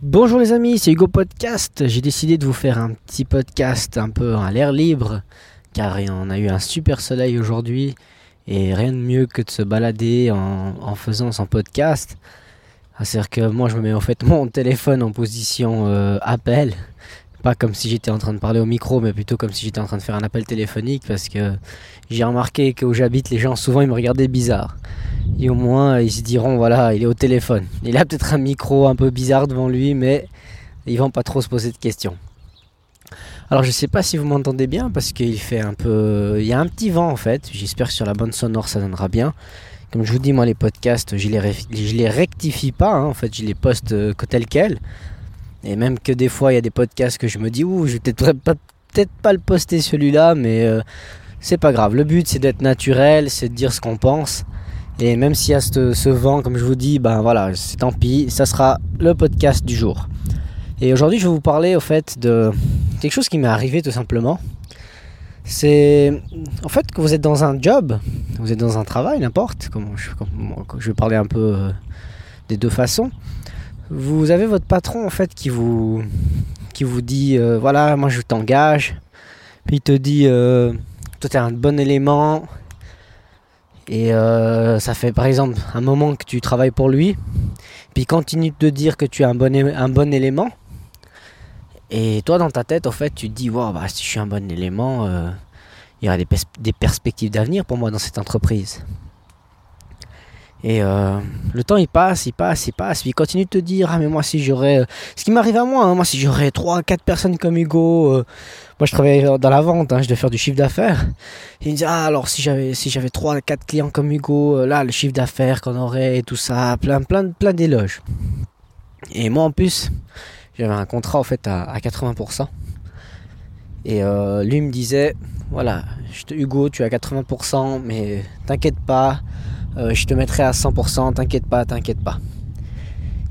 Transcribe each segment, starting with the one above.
Bonjour les amis, c'est Hugo Podcast. J'ai décidé de vous faire un petit podcast un peu à l'air libre, car on a eu un super soleil aujourd'hui, et rien de mieux que de se balader en, faisant son podcast. C'est-à-dire que moi je me mets en fait mon téléphone en position euh, appel, pas comme si j'étais en train de parler au micro, mais plutôt comme si j'étais en train de faire un appel téléphonique, parce que j'ai remarqué que où j'habite, les gens souvent ils me regardaient bizarre. Et au moins, ils se diront, voilà, il est au téléphone. Il a peut-être un micro un peu bizarre devant lui, mais ils vont pas trop se poser de questions. Alors je sais pas si vous m'entendez bien parce qu'il fait un peu... Il y a un petit vent en fait. J'espère que sur la bonne sonore ça donnera bien. Comme je vous dis, moi les podcasts, je les, les rectifie pas. Hein. En fait, je les poste euh, tel quel. Et même que des fois, il y a des podcasts que je me dis, ouh, je vais peut-être pas, peut pas le poster celui-là, mais euh, c'est pas grave. Le but c'est d'être naturel, c'est de dire ce qu'on pense. Et même s'il y a ce, vent, comme je vous dis, ben voilà, c'est tant pis, ça sera le podcast du jour. Et aujourd'hui, je vais vous parler au fait de quelque chose qui m'est arrivé tout simplement. C'est en fait que vous êtes dans un job, vous êtes dans un travail, n'importe, je, vais parler un peu euh, des deux façons. Vous avez votre patron en fait qui vous qui vous dit euh, voilà, moi je t'engage. Puis il te dit euh, toi t'es un bon élément, et euh, ça fait par exemple un moment que tu travailles pour lui, puis il continue de te dire que tu es un bon, un bon élément. Et toi, dans ta tête, en fait, tu te dis, wow, bah, si je suis un bon élément, euh, il y aura des, des perspectives d'avenir pour moi dans cette entreprise. Et euh, le temps il passe, il passe, il passe, puis il continue de te dire ah mais moi si j'aurais, ce qui m'arrive à moi, hein, moi si j'aurais 3 4 personnes comme Hugo, euh, moi je travaille dans la vente, hein, je dois faire du chiffre d'affaires. Il me dit ah alors si j'avais si j'avais 3 4 clients comme Hugo, euh, là le chiffre d'affaires qu'on aurait et tout ça, plein plein plein d'éloges. Et moi en plus, j'avais un contrat en fait à, à 80%. Et lui me disait voilà, Hugo, tu as 80%, mais t'inquiète pas, euh, je te mettrai à 100%, t'inquiète pas, t'inquiète pas.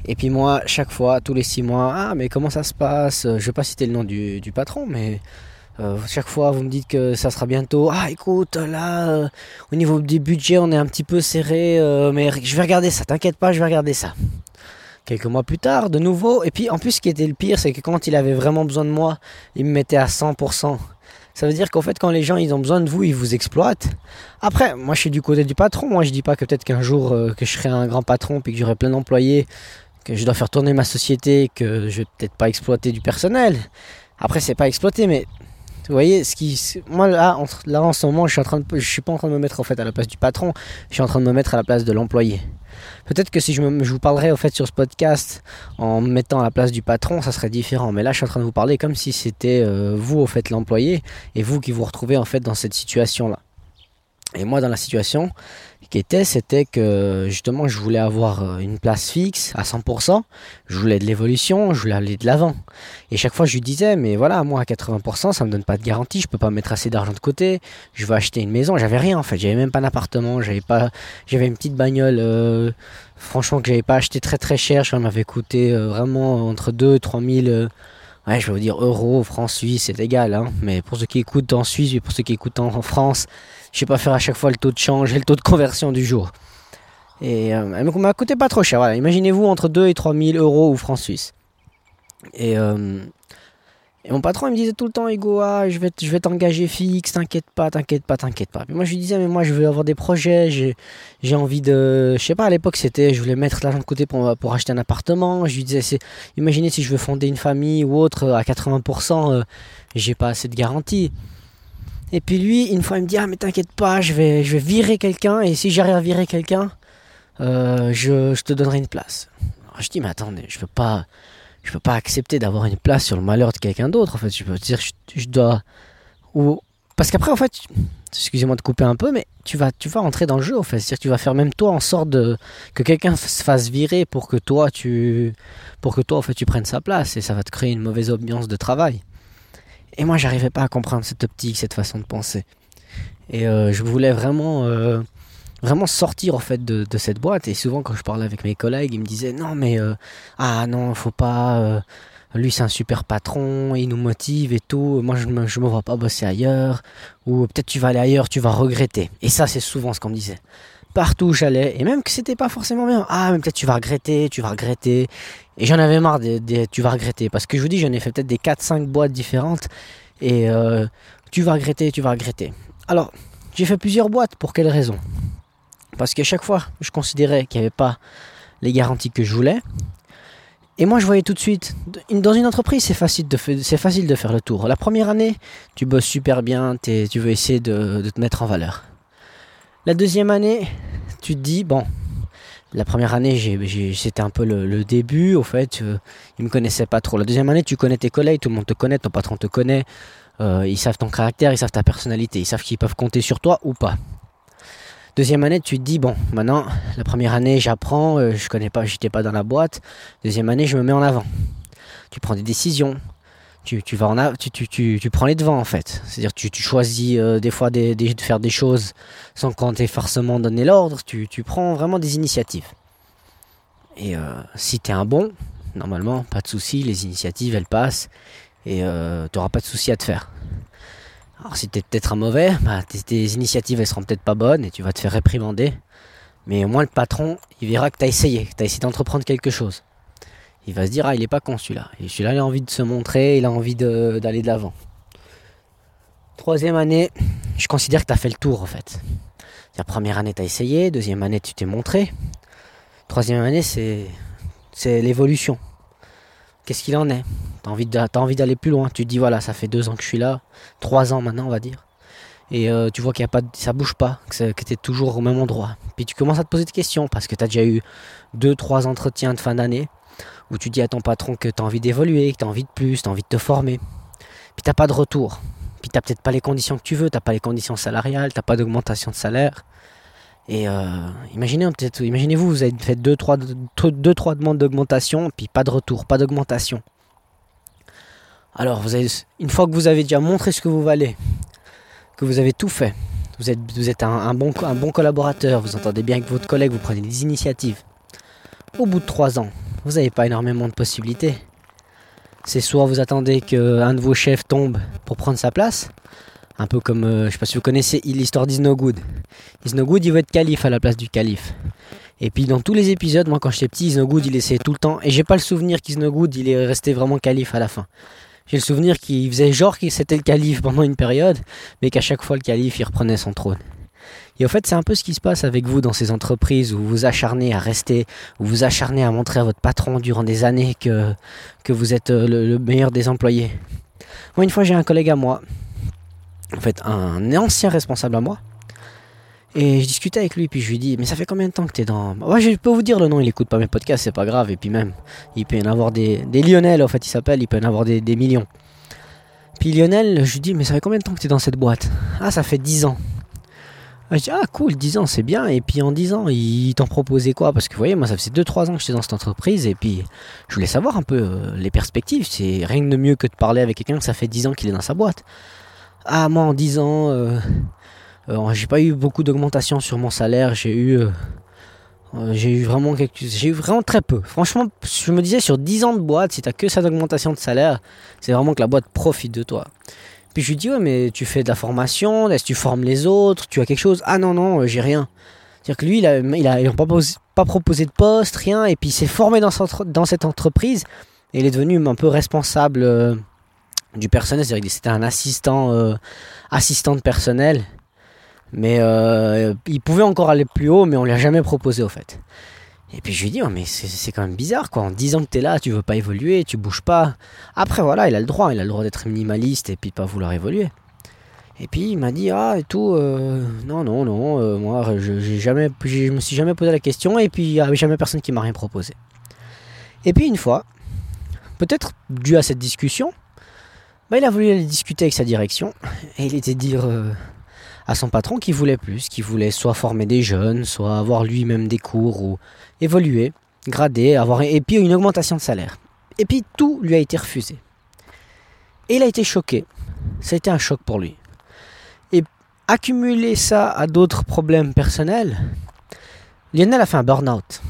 Et puis moi, chaque fois, tous les 6 mois, ah mais comment ça se passe? Je vais pas citer le nom du, patron, mais euh, chaque fois vous me dites que ça sera bientôt. Ah écoute, là, euh, au niveau des budgets, on est un petit peu serré, mais je vais regarder ça, t'inquiète pas, je vais regarder ça. Quelques mois plus tard, de nouveau, et puis en plus ce qui était le pire, c'est que quand il avait vraiment besoin de moi, il me mettait à 100%. Ça veut dire qu'en fait, quand les gens ont besoin de vous, ils vous exploitent. Après, moi je suis du côté du patron. Moi je dis pas que peut-être qu'un jour euh, que je serai un grand patron puis que j'aurai plein d'employés, que je dois faire tourner ma société, que je vais peut-être pas exploiter du personnel. Après, c'est pas exploiter, mais vous voyez, ce qui, moi là, là en ce moment, je suis en train je suis pas en train de me mettre en fait à la place du patron. Je suis en train de me mettre à la place de l'employé. Peut-être que si je, vous parlerais au fait sur ce podcast en me mettant à la place du patron, ça serait différent. Mais là, je suis en train de vous parler comme si c'était euh, vous au fait l'employé et vous qui vous retrouvez en fait dans cette situation-là. Et moi, dans la situation qui était, c'était que justement, je voulais avoir euh, une place fixe à 100%. Je voulais de l'évolution, je voulais aller de l'avant. Et chaque fois, je lui disais, mais voilà, moi, à 80%, ça me donne pas de garantie. Je peux pas mettre assez d'argent de côté. Je veux acheter une maison. J'avais rien en fait. J'avais même pas d'appartement. J'avais pas, j'avais une petite bagnole. Euh, franchement, que j'avais pas acheté très très cher. Je m'avait coûté euh, vraiment entre 2 et 3 000 ouais, je vais vous dire euros, francs, suisses, c'est égal. Hein. Mais pour ceux qui écoutent en Suisse et pour ceux qui écoutent en France, je sais pas faire à chaque fois le taux de change et le taux de conversion du jour. Et euh, elle m'a coûté pas trop cher. Voilà. Imaginez-vous entre 2 et 3 000 euros ou francs suisses. Et euh, et mon patron, il me disait tout le temps, Hugo, ah, je vais, je vais t'engager fixe, t'inquiète pas, t'inquiète pas, t'inquiète pas. Puis moi, je lui disais, mais moi, je veux avoir des projets, j'ai, envie de. Je sais pas, à l'époque, c'était, je voulais mettre l'argent de côté pour, pour acheter un appartement. Je lui disais, imaginez si je veux fonder une famille ou autre, à 80%, euh, j'ai pas assez de garantie. Et puis lui, une fois, il me dit, ah, mais t'inquiète pas, je vais, je vais virer quelqu'un, et si j'arrive à virer quelqu'un, euh, je, te donnerai une place. Alors, je dis, mais attendez, je veux pas je peux pas accepter d'avoir une place sur le malheur de quelqu'un d'autre. En fait, je peux dire, je, je dois. Ou parce qu'après, en fait, excusez-moi de couper un peu, mais tu vas, tu vas rentrer dans le jeu. En fait, c'est-à-dire, tu vas faire même toi en sorte que quelqu'un se fasse virer pour que toi, tu, pour que toi, en fait, tu prennes sa place, et ça va te créer une mauvaise ambiance de travail. Et moi, j'arrivais pas à comprendre cette optique, cette façon de penser. Et euh, je voulais vraiment euh, vraiment sortir en fait de, cette boîte. Et souvent quand je parlais avec mes collègues, ils me disaient non mais euh, ah non faut pas. Lui c'est un super patron, il nous motive et tout. Moi je me, je me vois pas bosser ailleurs. Ou peut-être tu vas aller ailleurs, tu vas regretter. Et ça c'est souvent ce qu'on me disait. Partout où j'allais, et même que c'était pas forcément bien. Ah mais peut-être tu vas regretter, tu vas regretter. Et j'en avais marre, tu vas regretter. Parce que je vous dis, j'en ai fait peut-être des 4-5 boîtes différentes. Et euh, tu vas regretter, tu vas regretter. Alors, j'ai fait plusieurs boîtes. Pour quelle raison? Parce qu'à chaque fois, je considérais qu'il n'y avait pas les garanties que je voulais. Et moi, je voyais tout de suite, dans une entreprise, c'est facile, de c'est facile de faire le tour. La première année, tu bosses super bien, tu veux essayer de, te mettre en valeur. La deuxième année, tu te dis, bon, la première année, c'était un peu le, début, au fait, euh, ils me connaissaient pas trop. La deuxième année, tu connais tes collègues, tout le monde te connaît, ton patron te connaît, euh, ils savent ton caractère, ils savent ta personnalité, ils savent qu'ils peuvent compter sur toi ou pas. Deuxième année, tu te dis, bon, maintenant, la première année, j'apprends, euh, je connais pas, j'étais pas dans la boîte. Deuxième année, je me mets en avant. Tu prends des décisions. Tu, vas en tu, prends les devants en fait. C'est-à-dire tu, tu choisis euh, des fois de faire des choses sans qu'on t'ait forcément donné l'ordre. Tu, prends vraiment des initiatives. Et euh, si tu es un bon, normalement, pas de souci, les initiatives elles passent et tu n'auras pas de souci à te faire. Alors si t'es peut-être un mauvais, bah, tes, initiatives elles seront peut-être pas bonnes et tu vas te faire réprimander. Mais au moins le patron, il verra que tu as essayé, que tu as essayé d'entreprendre quelque chose. Il va se dire, ah il est pas con celui-là. Et celui-là il a envie de se montrer, il a envie d'aller de l'avant. Troisième année, je considère que tu as fait le tour en fait. La première année tu as essayé, deuxième année tu t'es montré. Troisième année c'est l'évolution. Qu'est-ce qu'il en est? T'as envie, d'aller plus loin. Tu te dis voilà, ça fait deux ans que je suis là, trois ans maintenant, on va dire. Et euh, tu vois qu'il y a pas, ça bouge pas, que, tu es toujours au même endroit. Puis tu commences à te poser des questions parce que tu as déjà eu deux, trois entretiens de fin d'année où tu dis à ton patron que tu as envie d'évoluer, que tu as envie de plus, tu as envie de te former. Puis t'as pas de retour. Puis t'as peut-être pas les conditions que tu veux, t'as pas les conditions salariales, t'as pas d'augmentation de salaire. Et euh, imaginez-vous, vous avez fait deux, trois, deux, trois demandes d'augmentation, puis pas de retour, pas d'augmentation. Alors, vous une fois que vous avez déjà montré ce que vous valez, que vous avez tout fait, vous êtes, vous êtes un, bon, un bon collaborateur, vous entendez bien avec votre collègue, vous prenez des initiatives. Au bout de trois ans, vous n'avez pas énormément de possibilités. C'est soit vous attendez qu'un de vos chefs tombe pour prendre sa place, un peu comme, je euh, je sais pas si vous connaissez l'histoire d'Isnogood. Isnogood, il veut être calife à la place du calife. Et puis dans tous les épisodes, moi quand j'étais petit, Isnogood, il essayait tout le temps. Et j'ai pas le souvenir qu'Isnogood, il est resté vraiment calife à la fin. J'ai le souvenir qu'il faisait genre qu'il c'était le calife pendant une période, mais qu'à chaque fois le calife il reprenait son trône. Et au fait, c'est un peu ce qui se passe avec vous dans ces entreprises où vous acharnez à rester, où vous acharnez à montrer à votre patron durant des années que, que vous êtes euh, le, meilleur des employés. Moi, une fois, j'ai un collègue à moi, en fait, un ancien responsable à moi, et je discutais avec lui, puis je lui dis, mais ça fait combien de temps que tu es dans... Ouais, je peux vous dire le nom, il écoute pas mes podcasts, c'est pas grave. Et puis même, il peut y en avoir des... Des Lionel, en fait, il s'appelle, il peut y en avoir des, millions. Puis Lionel, je lui dis, mais ça fait combien de temps que tu es dans cette boîte? Ah, ça fait 10 ans. Ah, je ah cool, 10 ans, c'est bien. Et puis en 10 ans, il t'en proposait quoi? Parce que vous voyez, moi, ça faisait 2-3 ans que j'étais dans cette entreprise. Et puis, je voulais savoir un peu euh, les perspectives. C'est rien de mieux que de parler avec quelqu'un que ça fait 10 ans qu'il est dans sa boîte. Ah, moi, en 10 ans... Euh, euh, j'ai pas eu beaucoup d'augmentation sur mon salaire. J'ai eu, j'ai eu vraiment j'ai eu vraiment très peu. Franchement, je me disais sur 10 ans de boîte, si t'as que cette augmentation de salaire, c'est vraiment que la boîte profite de toi. Puis je lui dis ouais mais tu fais de la formation, est-ce que tu formes les autres, tu as quelque chose? Ah non non, j'ai rien. C'est-à-dire que lui, il a, il a, pas, pas, proposé de poste, rien, et puis il s'est formé dans, dans cette entreprise, et il est devenu un peu responsable du personnel, c'est-à-dire que c'était un assistant, assistant de personnel, mais euh, il pouvait encore aller plus haut, mais on lui a jamais proposé au fait. Et puis je lui dis, oh, mais c'est quand même bizarre quoi. En 10 ans que tu es là, tu veux pas évoluer, tu bouges pas. Après voilà, il a le droit, il a le droit d'être minimaliste et puis pas vouloir évoluer. Et puis il m'a dit, ah et tout, euh, non, non, non, euh, moi je, jamais, je me suis jamais posé la question et puis il n'y avait jamais personne qui m'a rien proposé. Et puis une fois, peut-être dû à cette discussion, bah, il a voulu aller discuter avec sa direction et il était dire à son patron qui voulait plus, qui voulait soit former des jeunes, soit avoir lui-même des cours ou évoluer, grader, avoir et puis une augmentation de salaire. Et puis tout lui a été refusé. Et il a été choqué. Été un choc pour lui. Et accumuler ça à d'autres problèmes personnels, Lionel a fait un burn-out.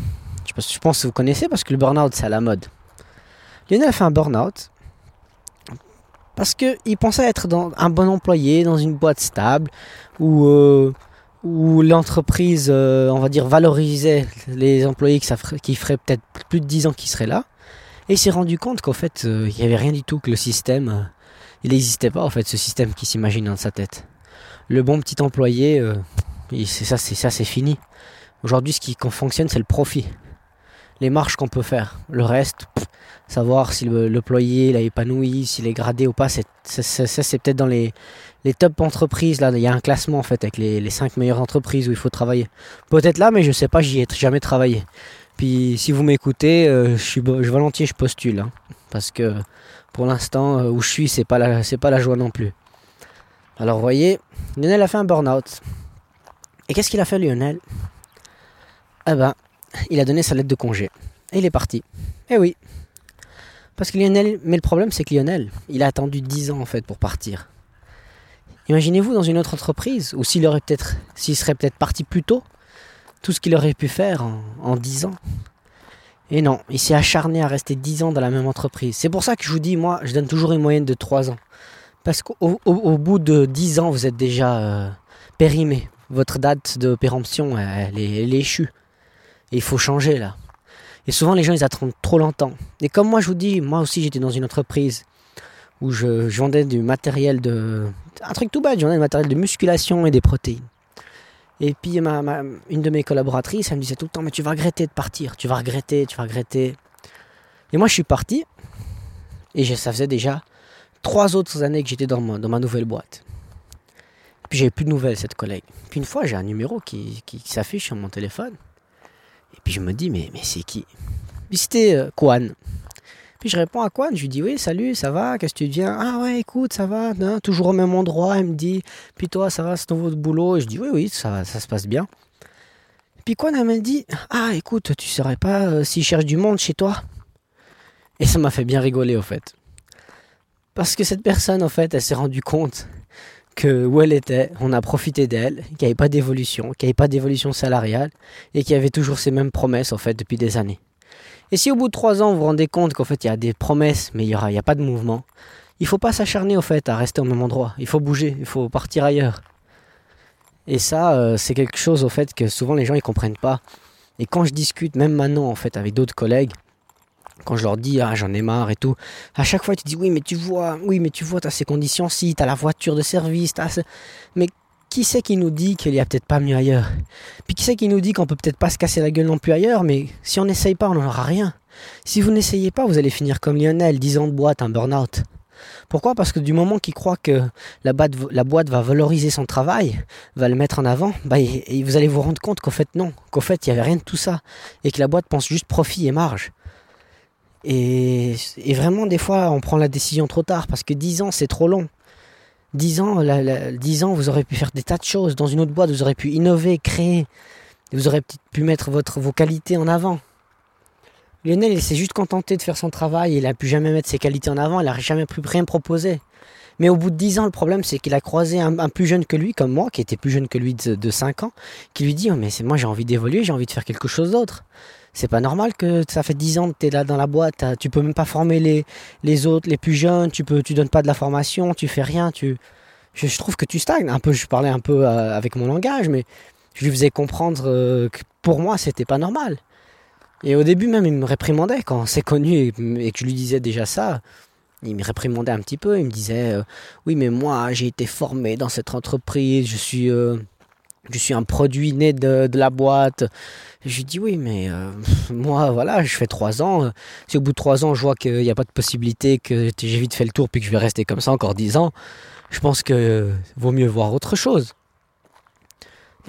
Je pense que vous connaissez parce que le burn-out c'est à la mode. Lionel a fait un burn-out parce qu'il pensait être dans un bon employé, dans une boîte stable, où, euh, où l'entreprise, euh, on va dire, valorisait les employés qui, feraient peut-être plus de 10 ans qui seraient là. Et il s'est rendu compte qu'en fait, euh, il n'y avait rien du tout, que le système, euh, il n'existait pas en fait, ce système qui s'imagine dans sa tête. Le bon petit employé, c'est ça, c'est ça, c'est fini. Aujourd'hui, ce qui fonctionne, c'est le profit. Les marches qu'on peut faire. Le reste, savoir si l'employé l'a épanoui, s'il est gradé ou pas, ça c'est peut-être dans les, top entreprises. Là, il y a un classement en fait avec les, les 5 meilleures entreprises où il faut travailler. Peut-être là, mais je sais pas, j'y ai jamais travaillé. Puis si vous m'écoutez, euh, je suis je, volontiers je postule. Hein, parce que pour l'instant, euh, où je suis, c'est pas, pas la joie non plus. Alors voyez, Lionel a fait un burn-out. Et qu'est-ce qu'il a fait Lionel? Eh ben, il a donné sa lettre de congé. Et il est parti. Eh oui. Parce que Lionel, mais le problème c'est que Lionel, il a attendu 10 ans en fait pour partir. Imaginez-vous dans une autre entreprise, ou s'il aurait peut-être, s'il serait peut-être parti plus tôt, tout ce qu'il aurait pu faire en, en 10 ans. Et non, il s'est acharné à rester 10 ans dans la même entreprise. C'est pour ça que je vous dis, moi, je donne toujours une moyenne de 3 ans. Parce qu'au bout de 10 ans, vous êtes déjà euh, périmé. Votre date de péremption, elle est échue. Et il faut changer là. Et souvent, les gens, ils attendent trop longtemps. Et comme moi, je vous dis, moi aussi, j'étais dans une entreprise où je, vendais du matériel de. Un truc tout bête, je vendais du matériel de musculation et des protéines. Et puis ma, une de mes collaboratrices, elle me disait tout le temps, mais tu vas regretter de partir, tu vas regretter, tu vas regretter. Et moi je suis parti, et ça faisait déjà trois autres années que j'étais dans ma, dans ma nouvelle boîte. Puis j'avais plus de nouvelles cette collègue. Puis une fois j'ai un numéro qui, s'affiche sur mon téléphone. Et puis je me dis, mais, mais c'est qui? Puis c'était euh, Kwan. Puis je réponds à Quan, je lui dis oui, salut, ça va, qu'est-ce que tu viens Ah ouais, écoute, ça va, hein, toujours au même endroit. Elle me dit, puis toi, ça va, c'est ton boulot? Et je dis oui, oui, ça, ça se passe bien. Puis Quan, elle m'a dit, ah écoute, tu saurais pas euh, s'il cherche du monde chez toi? Et ça m'a fait bien rigoler au fait. Parce que cette personne, en fait, elle s'est rendue compte que où elle était, on a profité d'elle, qu'il n'y avait pas d'évolution, qu'il n'y avait pas d'évolution salariale et qu'il y avait toujours ces mêmes promesses en fait depuis des années. Et si au bout de trois ans vous vous rendez compte qu'en fait il y a des promesses mais il n'y a, pas de mouvement, il ne faut pas s'acharner au fait à rester au même endroit. Il faut bouger, il faut partir ailleurs. Et ça, euh, c'est quelque chose au fait que souvent les gens ne comprennent pas. Et quand je discute, même maintenant en fait avec d'autres collègues, quand je leur dis ah j'en ai marre et tout, à chaque fois te disent oui mais tu vois, oui mais tu vois t'as ces conditions-ci, t'as la voiture de service, t'as mais qui c'est qui nous dit qu'il y a peut-être pas mieux ailleurs? Puis qui c'est qui nous dit qu'on peut peut-être pas se casser la gueule non plus ailleurs, mais si on n'essaye pas, on n'en aura rien. Si vous n'essayez pas, vous allez finir comme Lionel, 10 ans de boîte, un burn-out. Pourquoi? Parce que du moment qu'il croit que la boîte, va valoriser son travail, va le mettre en avant, bah, et, vous allez vous rendre compte qu'en fait non, qu'en fait il n'y avait rien de tout ça, et que la boîte pense juste profit et marge. Et, vraiment des fois on prend la décision trop tard, parce que 10 ans c'est trop long. 10 ans, la, 10 ans, vous aurez pu faire des tas de choses. Dans une autre boîte, vous aurez pu innover, créer. Vous aurez pu mettre votre, vos qualités en avant. Lionel, il s'est juste contenté de faire son travail. Il n'a pu jamais mettre ses qualités en avant. Il n'a jamais pu rien proposer. Mais au bout de 10 ans, le problème, c'est qu'il a croisé un, plus jeune que lui, comme moi, qui était plus jeune que lui de, de 5 ans, qui lui dit oh, Mais moi, j'ai envie d'évoluer, j'ai envie de faire quelque chose d'autre. C'est pas normal que ça fait 10 ans que tu es là dans la boîte, tu peux même pas former les, les autres, les plus jeunes, tu peux tu donnes pas de la formation, tu fais rien, tu je, trouve que tu stagnes. Un peu je parlais un peu euh, avec mon langage mais je lui faisais comprendre euh, que pour moi c'était pas normal. Et au début même il me réprimandait quand c'est connu et, que je lui disais déjà ça. Il me réprimandait un petit peu, il me disait euh, oui mais moi j'ai été formé dans cette entreprise, je suis je suis un produit né de, la boîte. je lui dis oui, mais euh, moi, voilà, je fais trois ans. Si au bout de trois ans, je vois qu'il n'y a pas de possibilité que j'ai vite fait le tour puis que je vais rester comme ça encore dix ans, je pense que vaut mieux voir autre chose.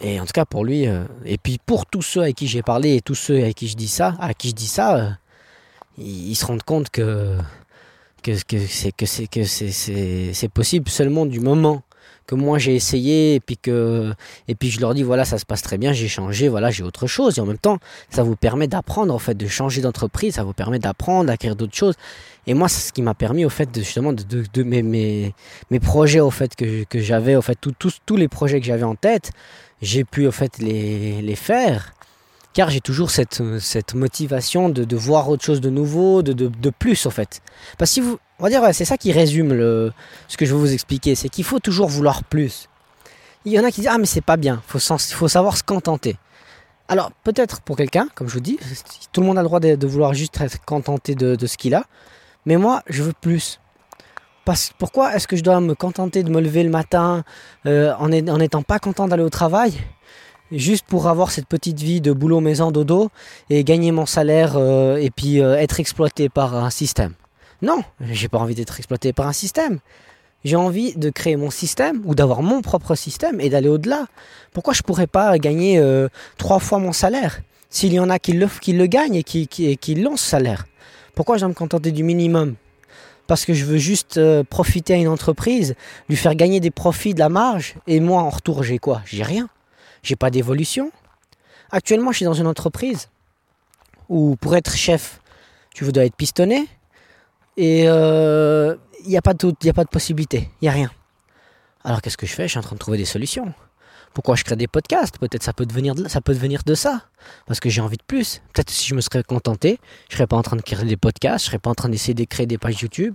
Et en tout cas pour lui, euh, et puis pour tous ceux avec qui j'ai parlé et tous ceux avec qui je dis ça, à qui je dis ça, euh, ils, se rendent compte que c'est possible seulement du moment que moi j'ai essayé et puis que et puis je leur dis voilà ça se passe très bien j'ai changé voilà j'ai autre chose. Et en même temps ça vous permet d'apprendre en fait de changer d'entreprise ça vous permet d'apprendre d'acquérir d'autres choses. Et moi c'est ce qui m'a permis au fait de justement de, de, mes, mes, mes projets au fait que, que j'avais au fait tous tous les projets que j'avais en tête j'ai pu au fait les, les faire car j'ai toujours cette, motivation de, voir autre chose de nouveau, de plus en fait. Parce que si vous, on va dire, c'est ça qui résume le, ce que je veux vous expliquer, c'est qu'il faut toujours vouloir plus. Il y en a qui disent ah mais c'est pas bien, faut faut savoir se contenter. Alors peut-être pour quelqu'un, comme je vous dis, tout le monde a le droit de, vouloir juste être contenté de, ce qu'il a, mais moi je veux plus. Parce, pourquoi est-ce que je dois me contenter de me lever le matin euh, en n'étant pas content d'aller au travail? Juste pour avoir cette petite vie de boulot, maison, dodo et gagner mon salaire euh, et puis euh, être exploité par un système. Non, j'ai pas envie d'être exploité par un système. J'ai envie de créer mon système ou d'avoir mon propre système et d'aller au-delà. Pourquoi je pourrais pas gagner euh, trois fois mon salaire S'il y en a qui le, qui gagnent et qui, qui, qui l'ont ce salaire, pourquoi je dois me contenter du minimum? Parce que je veux juste profiter à une entreprise, lui faire gagner des profits, de la marge, et moi en retour j'ai quoi? J'ai rien j'ai pas d'évolution. Actuellement, je suis dans une entreprise où pour être chef, tu dois être pistonné et il euh, n'y a, pas de, possibilité, il n'y a rien. Alors qu'est-ce que je fais? Je suis en train de trouver des solutions. Pourquoi je crée des podcasts? Peut-être ça peut devenir de, ça peut devenir de ça, parce que j'ai envie de plus. Peut-être si je me serais contenté, je serais pas en train de créer des podcasts, je serais pas en train d'essayer de créer des pages YouTube.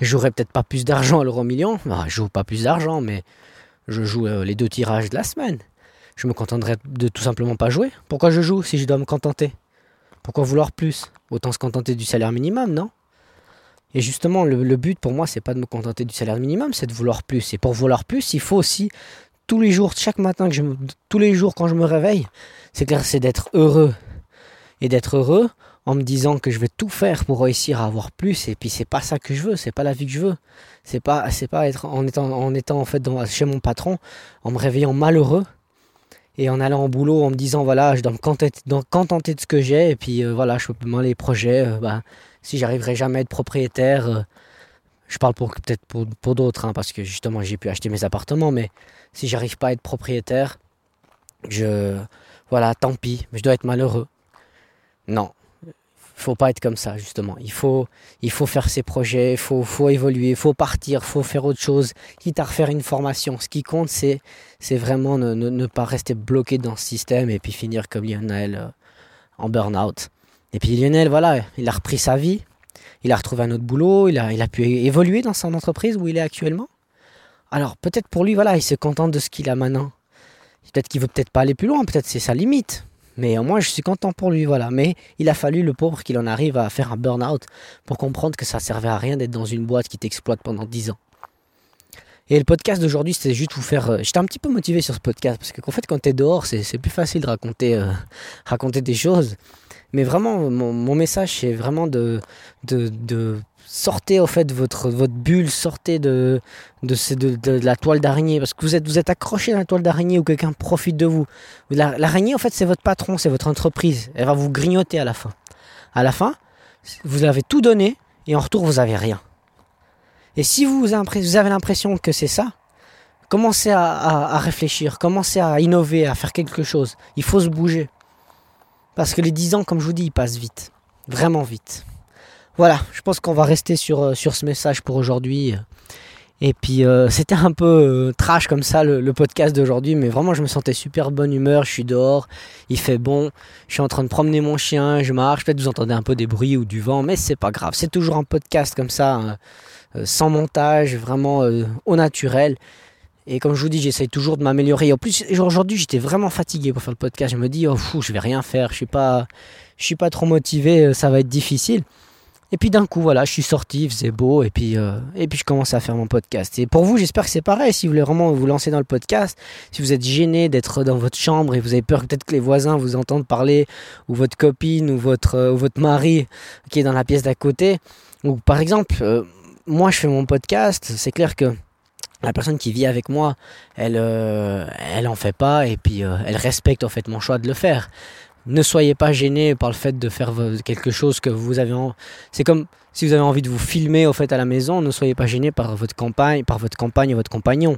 Je jouerais peut-être pas plus d'argent à l'euro million. Ah, je joue pas plus d'argent, mais je joue euh, les deux tirages de la semaine je me contenterais de tout simplement pas jouer. Pourquoi je joue si je dois me contenter? Pourquoi vouloir plus? Autant se contenter du salaire minimum, non? Et justement, le, but pour moi, c'est pas de me contenter du salaire minimum, c'est de vouloir plus. Et pour vouloir plus, il faut aussi tous les jours, chaque matin que je tous les jours quand je me réveille, c'est clair, c'est d'être heureux et d'être heureux en me disant que je vais tout faire pour réussir à avoir plus et puis c'est pas ça que je veux, c'est pas la vie que je veux. C'est pas c'est pas être en étant en étant fait chez mon patron en me réveillant malheureux et en allant au boulot en me disant voilà je dois me contenter, de ce que j'ai. Et puis euh, voilà je peux moins les projets euh, bah, si j'arriverai jamais à être propriétaire euh, je parle peut-être pour, d'autres hein, parce que justement j'ai pu acheter mes appartements mais si j'arrive pas à être propriétaire je voilà tant pis je dois être malheureux. Non faut pas être comme ça justement. Il faut, il faut faire ses projets, il faut, faut évoluer, il faut partir, il faut faire autre chose, quitte à refaire une formation. Ce qui compte, c'est, c'est vraiment ne, ne, pas rester bloqué dans ce système et puis finir comme Lionel euh, en burn-out. Et puis Lionel, voilà, il a repris sa vie, il a retrouvé un autre boulot, il a, il a pu évoluer dans son entreprise où il est actuellement. Alors peut-être pour lui, voilà, il se contente de ce qu'il a maintenant. Peut-être qu'il veut peut-être pas aller plus loin, peut-être c'est sa limite. Mais au moins, je suis content pour lui, voilà. Mais il a fallu, le pauvre, qu'il en arrive à faire un burn-out pour comprendre que ça servait à rien d'être dans une boîte qui t'exploite pendant 10 ans. Et le podcast d'aujourd'hui, c'était juste vous faire. Euh, j'étais un petit peu motivé sur ce podcast parce qu'en fait, quand tu es dehors, c'est plus facile de raconter, euh, raconter des choses. Mais vraiment, mon, message, c'est vraiment de, de sortez au fait votre, votre bulle, sortez de, de, la toile d'araignée, parce que vous êtes, vous êtes accroché à la toile d'araignée ou quelqu'un profite de vous. L'araignée, en fait, c'est votre patron, c'est votre entreprise. Elle va vous grignoter à la fin. À la fin, vous avez tout donné et en retour, vous n'avez rien. Et si vous, vous avez l'impression que c'est ça, commencez à, à, réfléchir, commencez à innover, à faire quelque chose. Il faut se bouger. Parce que les 10 ans, comme je vous dis, ils passent vite. Vraiment vite. Voilà, je pense qu'on va rester sur, euh, sur ce message pour aujourd'hui. Et puis euh, c'était un peu euh, trash comme ça le, podcast d'aujourd'hui, mais vraiment je me sentais super bonne humeur, je suis dehors, il fait bon, je suis en train de promener mon chien, je marche, peut-être vous entendez un peu des bruits ou du vent, mais c'est pas grave, c'est toujours un podcast comme ça, sans montage, vraiment au naturel. Et comme je vous dis, j'essaye toujours de m'améliorer. En plus, aujourd'hui, j'étais vraiment fatigué pour faire le podcast. Je me dis, oh fou, je vais rien faire, je suis pas, je suis pas trop motivé, ça va être difficile. Et puis d'un coup, voilà, je suis sorti, il faisait beau, et puis, euh, et puis je commence à faire mon podcast. Et pour vous, j'espère que c'est pareil. Si vous voulez vraiment vous lancer dans le podcast, si vous êtes gêné d'être dans votre chambre et vous avez peur peut-être que les voisins vous entendent parler, ou votre copine, ou votre, euh, votre mari qui est dans la pièce d'à côté, ou par exemple, euh, moi je fais mon podcast, c'est clair que la personne qui vit avec moi, elle, elle en fait pas, et puis elle respecte en fait mon choix de le faire ne soyez pas gêné par le fait de faire quelque chose que vous avez c'est comme si vous avez envie de vous filmer au fait à la maison ne soyez pas gêné par votre campagne par votre campagne et votre compagnon.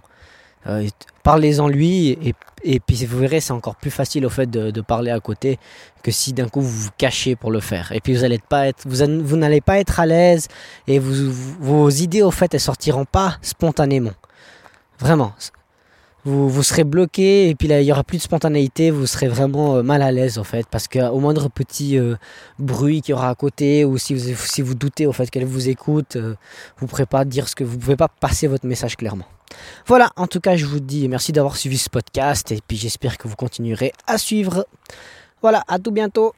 Euh, parlez-en lui et, puis vous verrez c'est encore plus facile au fait de, parler à côté que si d'un coup vous vous cachez pour le faire. Et puis vous pas être vous, n'allez pas être à l'aise et vos idées au fait elles sortiront pas spontanément. Vraiment vous, vous serez bloqué et puis là il y aura plus de spontanéité, vous serez vraiment euh, mal à l'aise en fait parce qu'au moindre petit euh, bruit qu'il y aura à côté ou si vous, si vous doutez au fait qu'elle vous écoute, euh, vous ne pourrez pas dire ce que vous pouvez pas passer votre message clairement. Voilà, en tout cas je vous dis merci d'avoir suivi ce podcast et puis j'espère que vous continuerez à suivre. Voilà, à tout bientôt.